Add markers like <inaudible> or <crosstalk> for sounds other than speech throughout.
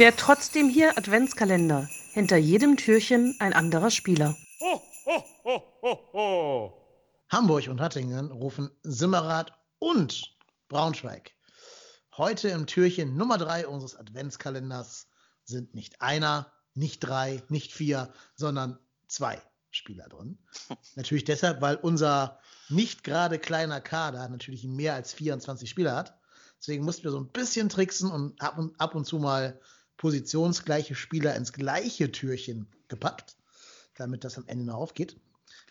Wer trotzdem hier Adventskalender. Hinter jedem Türchen ein anderer Spieler. Ho, ho, ho, ho, ho. Hamburg und Hattingen rufen Simmerath und Braunschweig. Heute im Türchen Nummer drei unseres Adventskalenders sind nicht einer, nicht drei, nicht vier, sondern zwei Spieler drin. <laughs> natürlich deshalb, weil unser nicht gerade kleiner Kader natürlich mehr als 24 Spieler hat. Deswegen mussten wir so ein bisschen tricksen und ab und, ab und zu mal positionsgleiche Spieler ins gleiche Türchen gepackt, damit das am Ende noch aufgeht.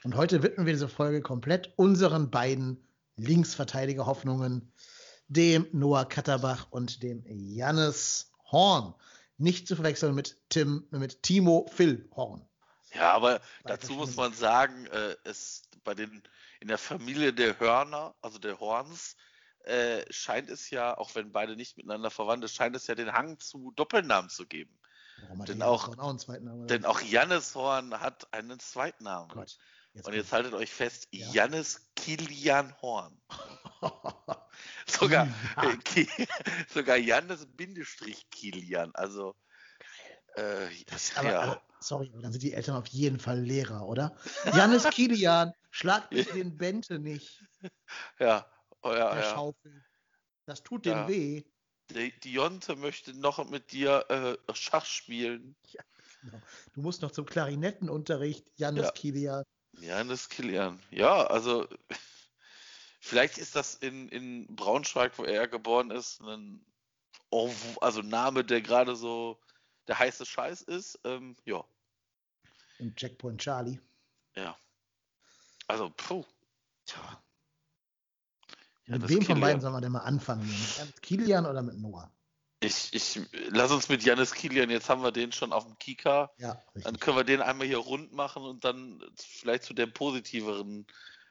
Und heute widmen wir diese Folge komplett unseren beiden Linksverteidiger-Hoffnungen, dem Noah Katterbach und dem Jannis Horn. Nicht zu verwechseln mit Tim, mit Timo Phil Horn. Ja, aber dazu muss man sagen, äh, es bei den in der Familie der Hörner, also der Horns, äh, scheint es ja, auch wenn beide nicht miteinander verwandt sind, scheint es ja den Hang zu Doppelnamen zu geben. Denn auch, auch Namen, denn auch Jannis Horn hat einen Zweitnamen. Gott, jetzt Und jetzt haltet euch fest, ja. Jannis Kilian Horn. <laughs> sogar, äh, <laughs> sogar Jannis Bindestrich Kilian. Also äh, das, aber, ja. aber, sorry, dann sind die Eltern auf jeden Fall Lehrer, oder? Jannis <laughs> Kilian, schlag mich den Bente nicht. Ja, oh, ja, Der ja. Schaufel. Das tut ja. dem weh. Jonte möchte noch mit dir äh, Schach spielen. <laughs> Ja, genau. Du musst noch zum Klarinettenunterricht, Jannis ja. Kilian. Jannis Kilian. Ja, also <laughs> vielleicht ist das in, in Braunschweig, wo er geboren ist, ein also Name, der gerade so der heiße Scheiß ist. Ähm, ja. Im Checkpoint Charlie. Ja. Also, puh. Tja. Ja, mit wem von beiden soll man denn mal anfangen? Mit Kilian oder mit Noah? Ich, ich, lass uns mit Janis Kilian, jetzt haben wir den schon auf dem Kika. Ja, richtig. Dann können wir den einmal hier rund machen und dann vielleicht zu der positiveren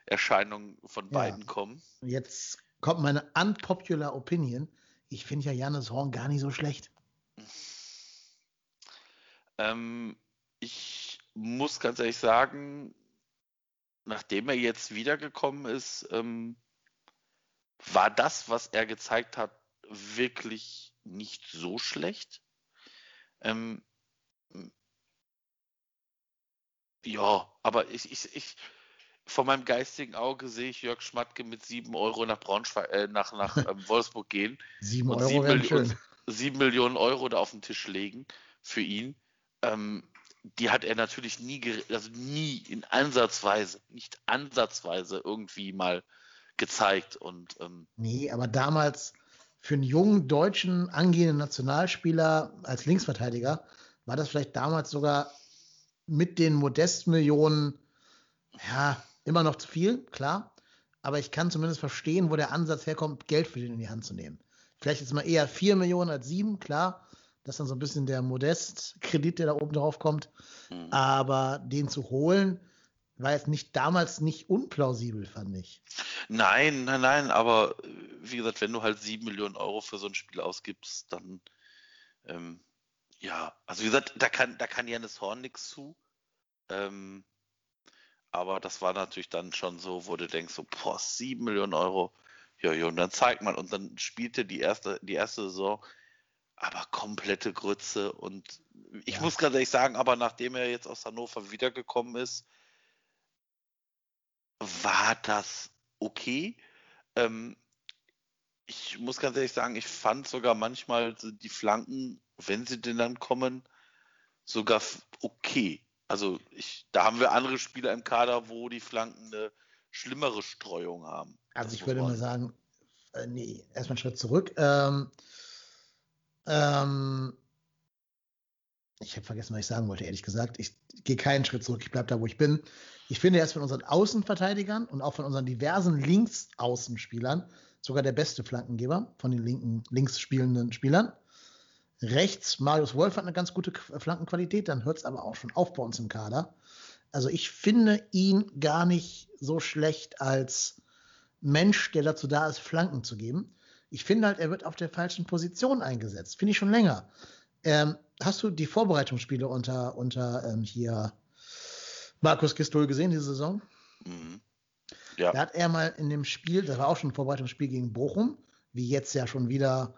Erscheinung von beiden ja. kommen. Jetzt kommt meine unpopular Opinion. Ich finde ja Janis Horn gar nicht so schlecht. Ähm, ich muss ganz ehrlich sagen, nachdem er jetzt wiedergekommen ist, ähm, war das, was er gezeigt hat, wirklich nicht so schlecht. Ähm, ja, aber ich, ich, ich, vor meinem geistigen Auge sehe ich Jörg Schmatke mit 7 Euro nach Braunschweig, äh, nach, nach <laughs> ähm, Wolfsburg gehen. 7 Euro 7 Millionen, 7 Millionen Euro da auf den Tisch legen für ihn ähm, die hat er natürlich nie, also nie in Ansatzweise, nicht ansatzweise irgendwie mal gezeigt. Und, ähm, nee, aber damals für einen jungen deutschen angehenden Nationalspieler als Linksverteidiger war das vielleicht damals sogar mit den Modestmillionen, ja, immer noch zu viel, klar. Aber ich kann zumindest verstehen, wo der Ansatz herkommt, Geld für den in die Hand zu nehmen. Vielleicht ist mal eher 4 Millionen als 7, klar. Das ist dann so ein bisschen der Modest-Kredit, der da oben drauf kommt. Mhm. Aber den zu holen, war jetzt nicht damals nicht unplausibel, fand ich. Nein, nein, nein, aber wie gesagt, wenn du halt sieben Millionen Euro für so ein Spiel ausgibst, dann ähm, ja, also wie gesagt, da kann, da kann Janis Horn nichts zu. Ähm, aber das war natürlich dann schon so, wo du denkst, so, boah, sieben Millionen Euro, ja, ja, und dann zeigt man, und dann spielte die erste, die erste Saison aber komplette Grütze. Und ich ja. muss ganz ehrlich sagen, aber nachdem er jetzt aus Hannover wiedergekommen ist, war das okay. Ähm, ich muss ganz ehrlich sagen, ich fand sogar manchmal die Flanken, wenn sie denn dann kommen, sogar okay. Also ich, da haben wir andere Spieler im Kader, wo die Flanken eine schlimmere Streuung haben. Also ich würde mal sagen, äh, nee, erstmal einen Schritt zurück. Ähm, ähm, ich habe vergessen, was ich sagen wollte, ehrlich gesagt. Ich gehe keinen Schritt zurück, ich bleibe da, wo ich bin. Ich finde, er ist von unseren Außenverteidigern und auch von unseren diversen Linksaußenspielern sogar der beste Flankengeber von den linken, links spielenden Spielern. Rechts, Marius Wolf hat eine ganz gute Flankenqualität, dann hört es aber auch schon auf bei uns im Kader. Also ich finde ihn gar nicht so schlecht als Mensch, der dazu da ist, Flanken zu geben. Ich finde halt, er wird auf der falschen Position eingesetzt. Finde ich schon länger. Ähm, hast du die Vorbereitungsspiele unter, unter ähm, hier Markus Gistol gesehen, diese Saison? Mhm. Ja. Da hat er mal in dem Spiel, das war auch schon ein Vorbereitungsspiel gegen Bochum, wie jetzt ja schon wieder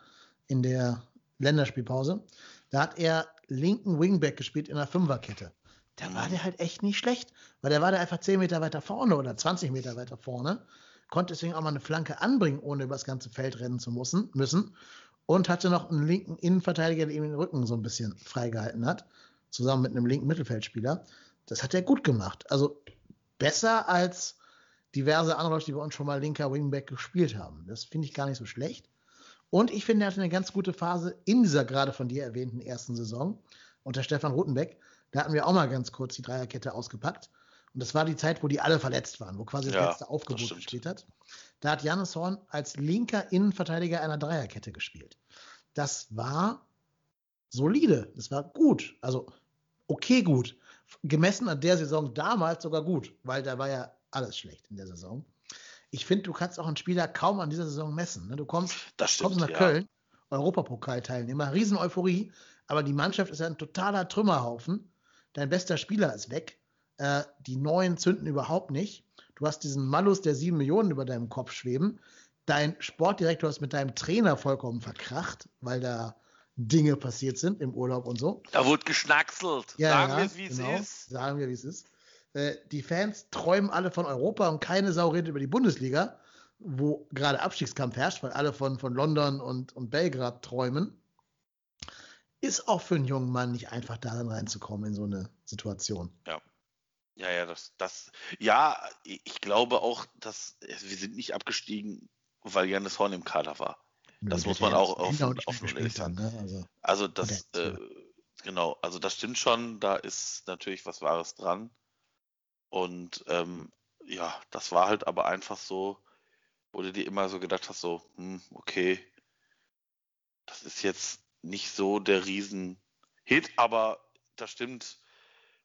in der Länderspielpause, Da hat er linken Wingback gespielt in der Fünferkette. Da war der halt echt nicht schlecht, weil der war da einfach 10 Meter weiter vorne oder 20 Meter weiter vorne, konnte deswegen auch mal eine Flanke anbringen, ohne über das ganze Feld rennen zu müssen, müssen und hatte noch einen linken Innenverteidiger, der ihm den Rücken so ein bisschen freigehalten hat, zusammen mit einem linken Mittelfeldspieler. Das hat er gut gemacht. Also besser als diverse andere Leute, die bei uns schon mal linker Wingback gespielt haben. Das finde ich gar nicht so schlecht. Und ich finde, er hatte eine ganz gute Phase in dieser gerade von dir erwähnten ersten Saison unter Stefan Rutenbeck. Da hatten wir auch mal ganz kurz die Dreierkette ausgepackt. Und das war die Zeit, wo die alle verletzt waren, wo quasi das Ja, letzte Aufgebot das gespielt hat. Da hat Janis Horn als linker Innenverteidiger einer Dreierkette gespielt. Das war solide, das war gut. Also okay gut. Gemessen an der Saison damals sogar gut, weil da war ja alles schlecht in der Saison. Ich finde, du kannst auch einen Spieler kaum an dieser Saison messen. Ne? Du kommst, stimmt. kommst nach ja. Köln, Europapokalteilnehmer, riesen Euphorie, aber die Mannschaft ist ja ein totaler Trümmerhaufen. Dein bester Spieler ist weg. Äh, die Neuen zünden überhaupt nicht. Du hast diesen Malus der sieben Millionen über deinem Kopf schweben. Dein Sportdirektor ist mit deinem Trainer vollkommen verkracht, weil da Dinge passiert sind im Urlaub und so. Da wurde geschnackselt. Sagen wir es, wie genau. es ist. Sagen wir, wie es ist. Äh, die Fans träumen alle von Europa und keine Sau redet über die Bundesliga, wo gerade Abstiegskampf herrscht, weil alle von, von London und, und Belgrad träumen. Ist auch für einen jungen Mann nicht einfach darin reinzukommen in so eine Situation. Ja, ja, das, das, ja, ich glaube auch, dass wir sind nicht abgestiegen, weil Janis Horn im Kader war. Das muss man auch offen, offen- offen ehrlich sagen. Ne? Also, Also das, äh, genau, also das stimmt schon, da ist natürlich was Wahres dran. Und ähm, ja, das war halt aber einfach so, wo du dir immer so gedacht hast, so, hm, okay, das ist jetzt nicht so der Riesen-Hit, aber das stimmt,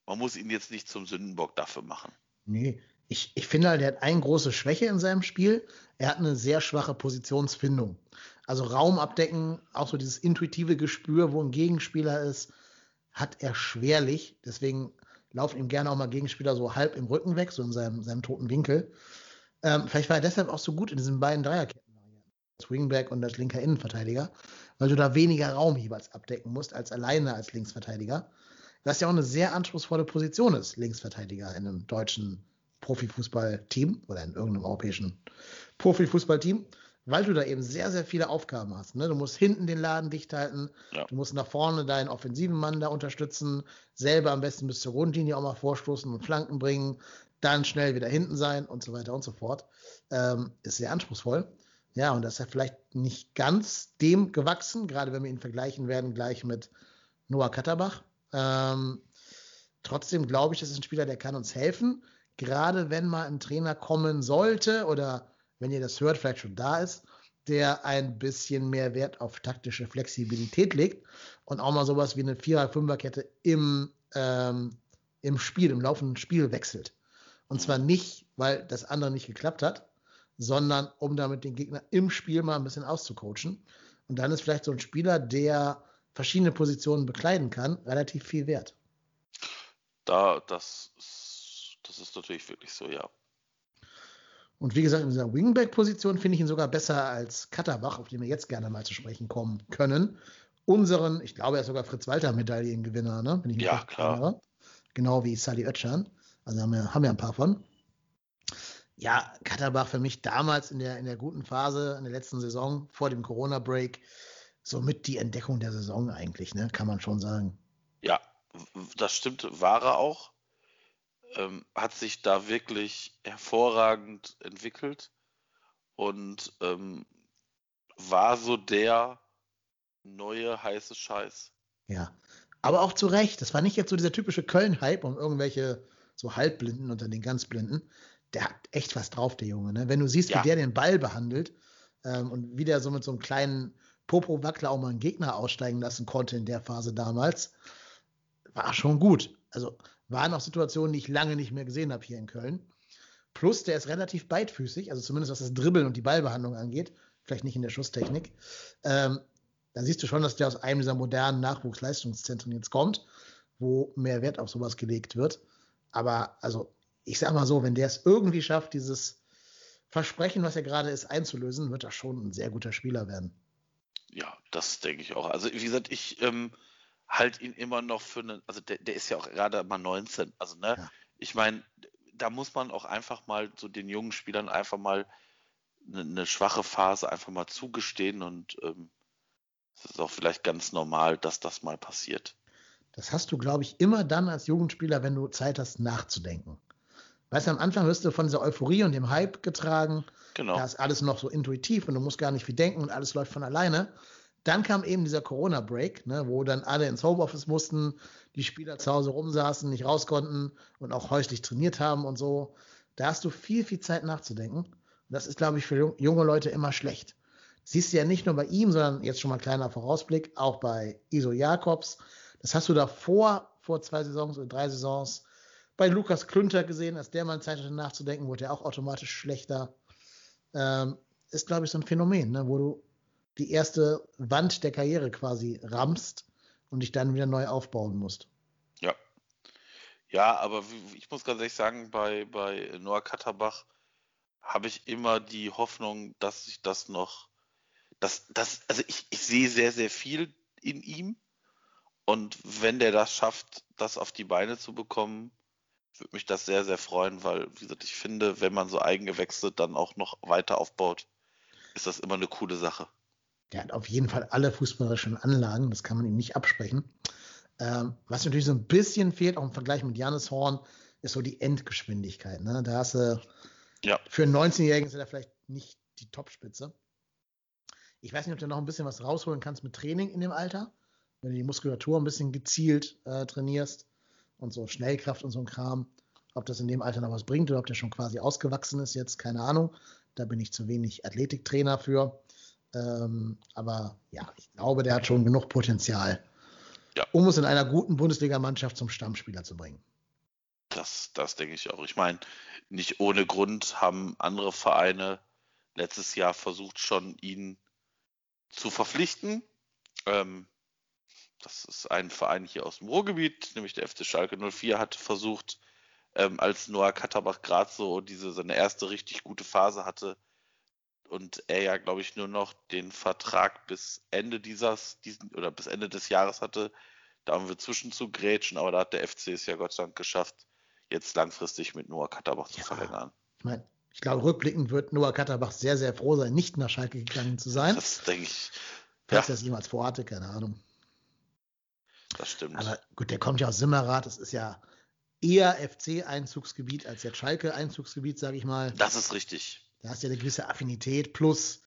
man muss ihn jetzt nicht zum Sündenbock dafür machen. nee, ich, ich finde halt, er hat eine große Schwäche in seinem Spiel. Er hat eine sehr schwache Positionsfindung. Also Raum abdecken, auch so dieses intuitive Gespür, wo ein Gegenspieler ist, hat er schwerlich. Deswegen laufen ihm gerne auch mal Gegenspieler so halb im Rücken weg, so in seinem, seinem toten Winkel. Ähm, vielleicht war er deshalb auch so gut in diesen beiden Dreierketten. Als Wingback und als linker Innenverteidiger, weil du da weniger Raum jeweils abdecken musst als alleine als Linksverteidiger. Was ja auch eine sehr anspruchsvolle Position ist, Linksverteidiger in einem deutschen Profifußballteam oder in irgendeinem europäischen Profifußballteam, weil du da eben sehr, sehr viele Aufgaben hast. Ne? Du musst hinten den Laden dicht halten, Ja. du musst nach vorne deinen offensiven Mann da unterstützen, selber am besten bis zur Grundlinie auch mal vorstoßen und Flanken bringen, dann schnell wieder hinten sein und so weiter und so fort. Ähm, ist sehr anspruchsvoll. Ja, und das ist ja vielleicht nicht ganz dem gewachsen, gerade wenn wir ihn vergleichen werden, gleich mit Noah Katterbach. Ähm, trotzdem glaube ich, das ist ein Spieler, der kann uns helfen. Gerade wenn mal ein Trainer kommen sollte oder wenn ihr das hört, vielleicht schon da ist, der ein bisschen mehr Wert auf taktische Flexibilität legt und auch mal sowas wie eine Vierer-Fünfer-Kette im, ähm, im Spiel, im laufenden Spiel wechselt. Und zwar nicht, weil das andere nicht geklappt hat, sondern um damit den Gegner im Spiel mal ein bisschen auszucoachen. Und dann ist vielleicht so ein Spieler, der verschiedene Positionen bekleiden kann, relativ viel wert. Da, das, das ist natürlich wirklich so, ja. Und wie gesagt, in dieser Wingback-Position finde ich ihn sogar besser als Katterbach, auf den wir jetzt gerne mal zu sprechen kommen können. Unseren, ich glaube, er ist sogar Fritz-Walter-Medaillengewinner, ne? Ja, klar. erinnere. Genau wie Sally Oetschan. Also haben wir, haben wir ein paar von. Ja, Katterbach für mich damals in der, in der guten Phase, in der letzten Saison, vor dem Corona-Break, somit die Entdeckung der Saison eigentlich, ne? Kann man schon sagen. Ja, das stimmt, war er auch. Ähm, hat sich da wirklich hervorragend entwickelt und ähm, war so der neue heiße Scheiß. Ja, aber auch zu Recht. Das war nicht jetzt so dieser typische Köln-Hype um irgendwelche so Halbblinden unter den ganz Blinden. Der hat echt was drauf, der Junge. Ne? Wenn du siehst, Ja. wie der den Ball behandelt ähm, und wie der so mit so einem kleinen Popo-Wackler auch mal einen Gegner aussteigen lassen konnte in der Phase damals, war schon gut. Also waren auch Situationen, die ich lange nicht mehr gesehen habe hier in Köln. Plus, der ist relativ beidfüßig, also zumindest was das Dribbeln und die Ballbehandlung angeht. Vielleicht nicht in der Schusstechnik. Ähm, da siehst du schon, dass der aus einem dieser modernen Nachwuchsleistungszentren jetzt kommt, wo mehr Wert auf sowas gelegt wird. Aber also, ich sag mal so, wenn der es irgendwie schafft, dieses Versprechen, was er gerade ist, einzulösen, wird er schon ein sehr guter Spieler werden. Ja, das denke ich auch. Also wie gesagt, ich ähm, halt ihn immer noch für einen, also der, der ist ja auch gerade mal 19, also ne, ja. ich meine, da muss man auch einfach mal so den jungen Spielern einfach mal eine, eine schwache Phase einfach mal zugestehen und ähm, es ist auch vielleicht ganz normal, dass das mal passiert. Das hast du, glaube ich, immer dann als Jugendspieler, wenn du Zeit hast, nachzudenken. Weißt du, am Anfang wirst du von dieser Euphorie und dem Hype getragen. Genau. Da ist alles noch so intuitiv und du musst gar nicht viel denken und alles läuft von alleine. Dann kam eben dieser Corona-Break, ne, wo dann alle ins Homeoffice mussten, die Spieler zu Hause rumsaßen, nicht raus konnten und auch häuslich trainiert haben und so. Da hast du viel, viel Zeit nachzudenken. Das ist, glaube ich, für junge Leute immer schlecht. siehst du ja nicht nur bei ihm, sondern jetzt schon mal ein kleiner Vorausblick, auch bei Iso Jakobs. Das hast du davor, vor zwei Saisons oder drei Saisons, bei Lukas Klünter gesehen, als der mal Zeit hatte nachzudenken, wurde er auch automatisch schlechter. Ähm, ist, glaube ich, so ein Phänomen, ne, wo du die erste Wand der Karriere quasi rammst und dich dann wieder neu aufbauen musst. Ja. Ja, aber ich muss ganz ehrlich sagen, bei, bei Noah Katterbach habe ich immer die Hoffnung, dass sich das noch, dass, dass, also ich, ich sehe sehr, sehr viel in ihm. Und wenn der das schafft, das auf die Beine zu bekommen, würde mich das sehr, sehr freuen, weil, wie gesagt, ich finde, wenn man so Eigengewächse dann auch noch weiter aufbaut, ist das immer eine coole Sache. Der hat auf jeden Fall alle fußballerischen Anlagen, das kann man ihm nicht absprechen. Ähm, was natürlich so ein bisschen fehlt, auch im Vergleich mit Janis Horn, ist so die Endgeschwindigkeit. Ne? Da hast du ja. für einen 19-Jährigen ist er vielleicht nicht die Topspitze. Ich weiß nicht, ob du noch ein bisschen was rausholen kannst mit Training in dem Alter, wenn du die Muskulatur ein bisschen gezielt äh, trainierst und so Schnellkraft und so ein Kram. Ob das in dem Alter noch was bringt oder ob der schon quasi ausgewachsen ist, jetzt keine Ahnung. Da bin ich zu wenig Athletiktrainer für. Ähm, aber ja, ich glaube, der hat schon genug Potenzial, ja. um es in einer guten Bundesligamannschaft zum Stammspieler zu bringen. Das, das denke ich auch. Ich meine, nicht ohne Grund haben andere Vereine letztes Jahr versucht, schon ihn zu verpflichten. Ähm, das ist ein Verein hier aus dem Ruhrgebiet, nämlich der FC Schalke 04, hat versucht, ähm, als Noah Katterbach gerade so diese seine erste richtig gute Phase hatte, und er ja, glaube ich, nur noch den Vertrag bis Ende dieses, diesen, oder bis Ende des Jahres hatte. Da haben wir zwischen zu grätschen, aber da hat der FC es ja Gott sei Dank geschafft, jetzt langfristig mit Noah Katterbach zu ja, verlängern. Ich meine, ich glaube, rückblickend wird Noah Katterbach sehr, sehr froh sein, nicht nach Schalke gegangen zu sein. Das denke ich. Falls ja. er es jemals vorhatte, keine Ahnung. Das stimmt. Aber gut, der kommt ja aus Simmerath, das ist ja eher FC-Einzugsgebiet als jetzt Schalke-Einzugsgebiet, sage ich mal. Das ist richtig. Da hast du ja eine gewisse Affinität plus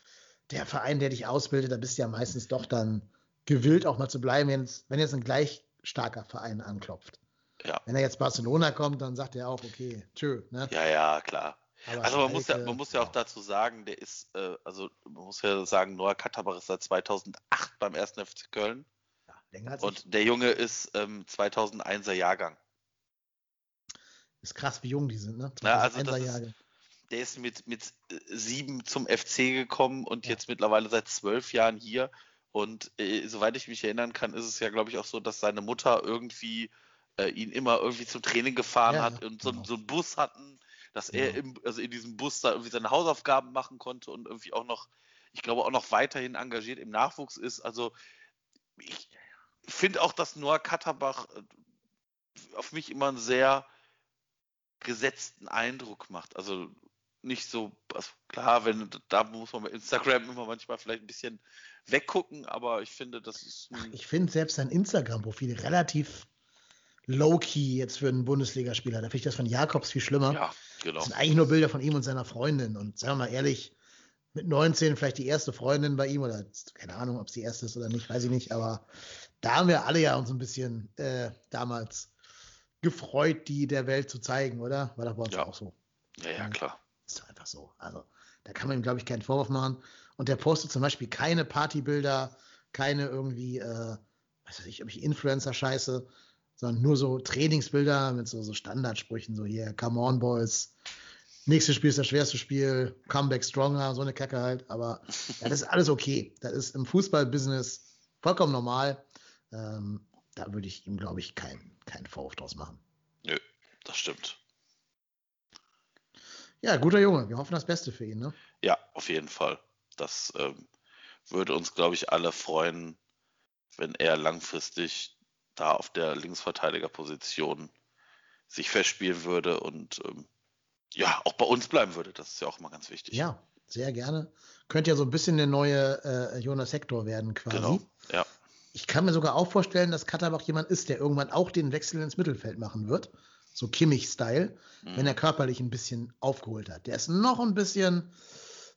der Verein, der dich ausbildet, da bist du ja meistens doch dann gewillt, auch mal zu bleiben, wenn, jetzt ein gleich starker Verein anklopft. Ja. Wenn er jetzt Barcelona kommt, dann sagt er auch, okay, tschö. Ne? Ja, ja, klar. Aber also man muss, ja, man muss ja auch dazu sagen, der ist, äh, also man muss ja sagen, Noah Katterbach ist seit 2008 beim 1. FC Köln. Ja, länger als Und ich. der Junge ist ähm, 2001er Jahrgang. Ist krass, wie jung die sind, ne? 2001er ja, also das Jahrgang. Ist, der ist mit, mit äh, sieben zum FC gekommen und ja. jetzt mittlerweile seit zwölf Jahren hier. Und äh, soweit ich mich erinnern kann, ist es ja, glaube ich, auch so, dass seine Mutter irgendwie äh, ihn immer irgendwie zum Training gefahren ja, hat und so, genau. so, einen Bus hatten, dass er im, also in diesem Bus da irgendwie seine Hausaufgaben machen konnte und irgendwie auch noch, ich glaube, auch noch weiterhin engagiert im Nachwuchs ist. Also ich finde auch, dass Noah Katterbach äh, auf mich immer einen sehr gesetzten Eindruck macht. Also nicht so, also klar, wenn da muss man bei Instagram immer manchmal vielleicht ein bisschen weggucken, aber ich finde, das ist. Ich finde selbst sein Instagram-Profil relativ low-key jetzt für einen Bundesligaspieler. Da finde ich das von Jakobs viel schlimmer. Ja, genau. Das sind eigentlich nur Bilder von ihm und seiner Freundin. Und sagen wir mal ehrlich, mit 19 vielleicht die erste Freundin bei ihm oder keine Ahnung, ob es die erste ist oder nicht, weiß ich nicht. Aber da haben wir alle ja uns ein bisschen äh, damals gefreut, die der Welt zu zeigen, oder? War doch bei uns ja. auch so. Ja, ja, klar. Ist einfach so. Also, da kann man ihm, glaube ich, keinen Vorwurf machen. Und der postet zum Beispiel keine Partybilder, keine irgendwie, äh, was weiß ich, ob ich Influencer-Scheiße, sondern nur so Trainingsbilder mit so, so Standardsprüchen, so hier, come on, boys. Nächstes Spiel ist das schwerste Spiel, Comeback stronger, so eine Kacke halt. Aber ja, <laughs> das ist alles okay. Das ist im Fußballbusiness vollkommen normal. Ähm, da würde ich ihm, glaube ich, keinen kein Vorwurf draus machen. Nö, das stimmt. Ja, guter Junge. Wir hoffen das Beste für ihn, ne? Ja, auf jeden Fall. Das ähm, würde uns, glaube ich, alle freuen, wenn er langfristig da auf der Linksverteidigerposition sich festspielen würde und ähm, ja, auch bei uns bleiben würde. Das ist ja auch immer ganz wichtig. Ja, sehr gerne. Könnte ja so ein bisschen der neue äh, Jonas Hector werden quasi. Genau, ja. Ich kann mir sogar auch vorstellen, dass Katterbach jemand ist, der irgendwann auch den Wechsel ins Mittelfeld machen wird. So Kimmich-Style, mhm. wenn er körperlich ein bisschen aufgeholt hat. Der ist noch ein bisschen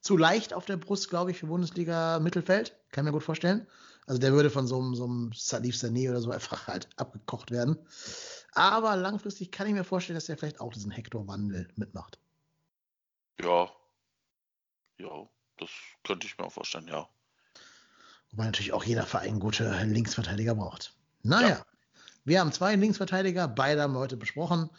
zu leicht auf der Brust, glaube ich, für Bundesliga-Mittelfeld. Kann mir gut vorstellen. Also der würde von so einem, so einem Salif Sané oder so einfach halt abgekocht werden. Aber langfristig kann ich mir vorstellen, dass er vielleicht auch diesen Hector-Wandel mitmacht. Ja. Ja, das könnte ich mir auch vorstellen, ja. Wobei natürlich auch jeder Verein gute Linksverteidiger braucht. Naja, ja. Wir haben zwei Linksverteidiger, beide haben wir heute besprochen.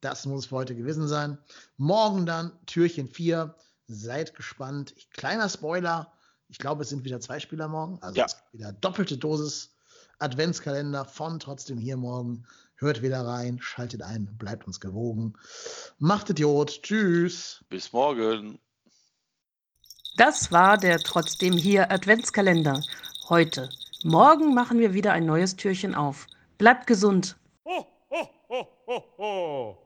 Das muss für heute gewesen sein. Morgen dann Türchen 4. Seid gespannt. Kleiner Spoiler. Ich glaube, es sind wieder zwei Spieler morgen. Also ja. wieder doppelte Dosis Adventskalender von trotzdem hier morgen. Hört wieder rein, schaltet ein, bleibt uns gewogen. Macht Idiot. Tschüss. Bis morgen. Das war der trotzdem hier Adventskalender. Heute. Morgen machen wir wieder ein neues Türchen auf. Bleibt gesund. Ho, ho, ho, ho, ho.